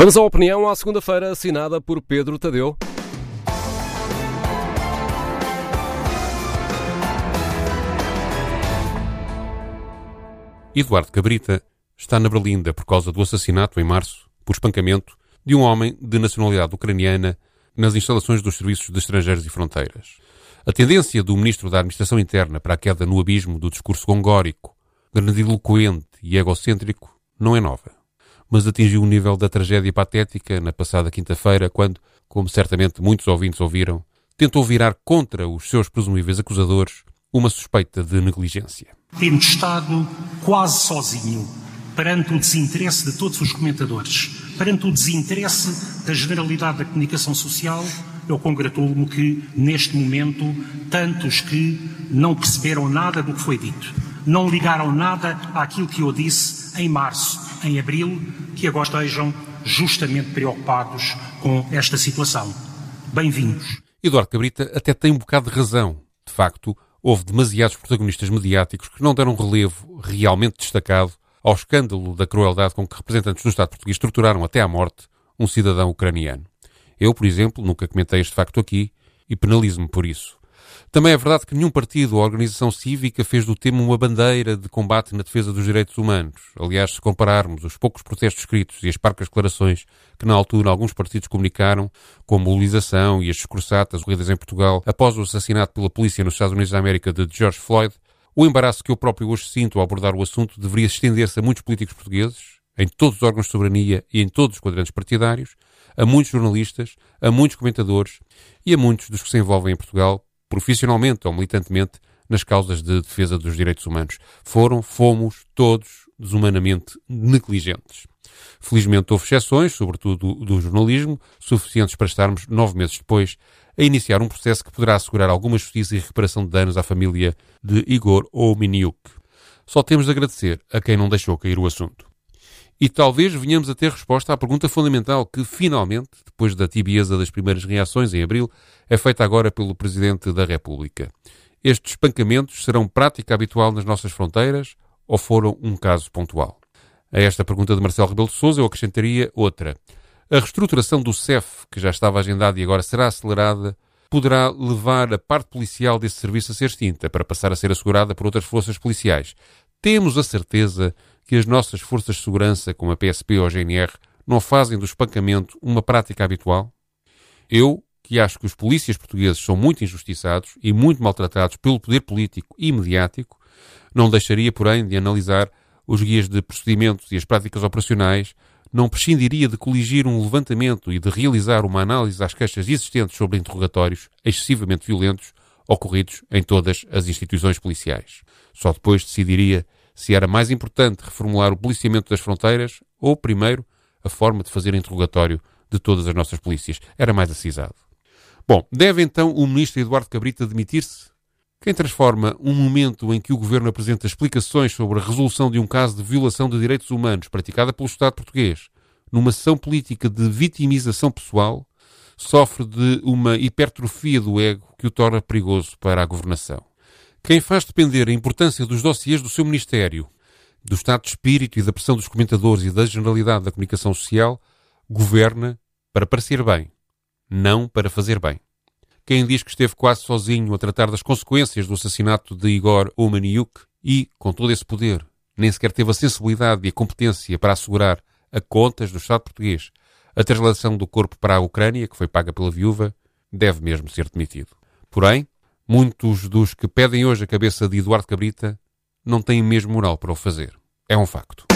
Vamos à opinião à segunda-feira, assinada por Pedro Tadeu. Eduardo Cabrita está na Berlinda por causa do assassinato em março, por espancamento, de um homem de nacionalidade ucraniana nas instalações dos Serviços de Estrangeiros e Fronteiras. A tendência do Ministro da Administração Interna para a queda no abismo do discurso gongórico, grandiloquente e egocêntrico não é nova, mas atingiu o nível da tragédia patética na passada quinta-feira, quando, como certamente muitos ouvintes ouviram, tentou virar contra os seus presumíveis acusadores uma suspeita de negligência. Temos estado quase sozinho perante o desinteresse de todos os comentadores, perante o desinteresse da generalidade da comunicação social. Eu congratulo-me que, neste momento, tantos que não perceberam nada do que foi dito, não ligaram nada àquilo que eu disse em março, em abril, que agora estejam justamente preocupados com esta situação. Bem-vindos. Eduardo Cabrita até tem um bocado de razão. De facto, houve demasiados protagonistas mediáticos que não deram relevo realmente destacado ao escândalo da crueldade com que representantes do Estado português torturaram até à morte um cidadão ucraniano. Eu, por exemplo, nunca comentei este facto aqui e penalizo-me por isso. Também é verdade que nenhum partido ou organização cívica fez do tema uma bandeira de combate na defesa dos direitos humanos. Aliás, se compararmos os poucos protestos escritos e as parcas declarações que na altura alguns partidos comunicaram, com a mobilização e as escursatas ocorridas em Portugal após o assassinato pela polícia nos Estados Unidos da América de George Floyd, o embaraço que eu próprio hoje sinto ao abordar o assunto deveria estender-se a muitos políticos portugueses, em todos os órgãos de soberania e em todos os quadrantes partidários, a muitos jornalistas, a muitos comentadores e a muitos dos que se envolvem em Portugal profissionalmente ou militantemente, nas causas de defesa dos direitos humanos. Foram, fomos, todos desumanamente negligentes. Felizmente houve exceções, sobretudo do jornalismo, suficientes para estarmos, nove meses depois, a iniciar um processo que poderá assegurar alguma justiça e recuperação de danos à família de Igor Ominiuk. Só temos de agradecer a quem não deixou cair o assunto. E talvez venhamos a ter resposta à pergunta fundamental que, finalmente, depois da tibieza das primeiras reações em abril, é feita agora pelo Presidente da República. Estes espancamentos serão prática habitual nas nossas fronteiras ou foram um caso pontual? A esta pergunta de Marcelo Rebelo de Sousa eu acrescentaria outra. A reestruturação do CEF, que já estava agendada e agora será acelerada, poderá levar a parte policial desse serviço a ser extinta para passar a ser assegurada por outras forças policiais. Temos a certeza que as nossas forças de segurança, como a PSP ou a GNR, não fazem do espancamento uma prática habitual? Eu, que acho que os polícias portugueses são muito injustiçados e muito maltratados pelo poder político e mediático, não deixaria, porém, de analisar os guias de procedimentos e as práticas operacionais, não prescindiria de coligir um levantamento e de realizar uma análise às queixas existentes sobre interrogatórios excessivamente violentos ocorridos em todas as instituições policiais. Só depois decidiria se era mais importante reformular o policiamento das fronteiras ou, primeiro, a forma de fazer interrogatório de todas as nossas polícias. Era mais acisado. Bom, deve então o ministro Eduardo Cabrita demitir-se? Quem transforma um momento em que o governo apresenta explicações sobre a resolução de um caso de violação de direitos humanos praticada pelo Estado português numa sessão política de vitimização pessoal sofre de uma hipertrofia do ego que o torna perigoso para a governação. Quem faz depender a importância dos dossiês do seu Ministério, do estado de espírito e da pressão dos comentadores e da generalidade da comunicação social, governa para parecer bem, não para fazer bem. Quem diz que esteve quase sozinho a tratar das consequências do assassinato de Igor Omaniuk e, com todo esse poder, nem sequer teve a sensibilidade e a competência para assegurar a contas do Estado português a translação do corpo para a Ucrânia, que foi paga pela viúva, deve mesmo ser demitido. Porém, Muitos dos que pedem hoje a cabeça de Eduardo Cabrita não têm mesmo moral para o fazer. É um facto.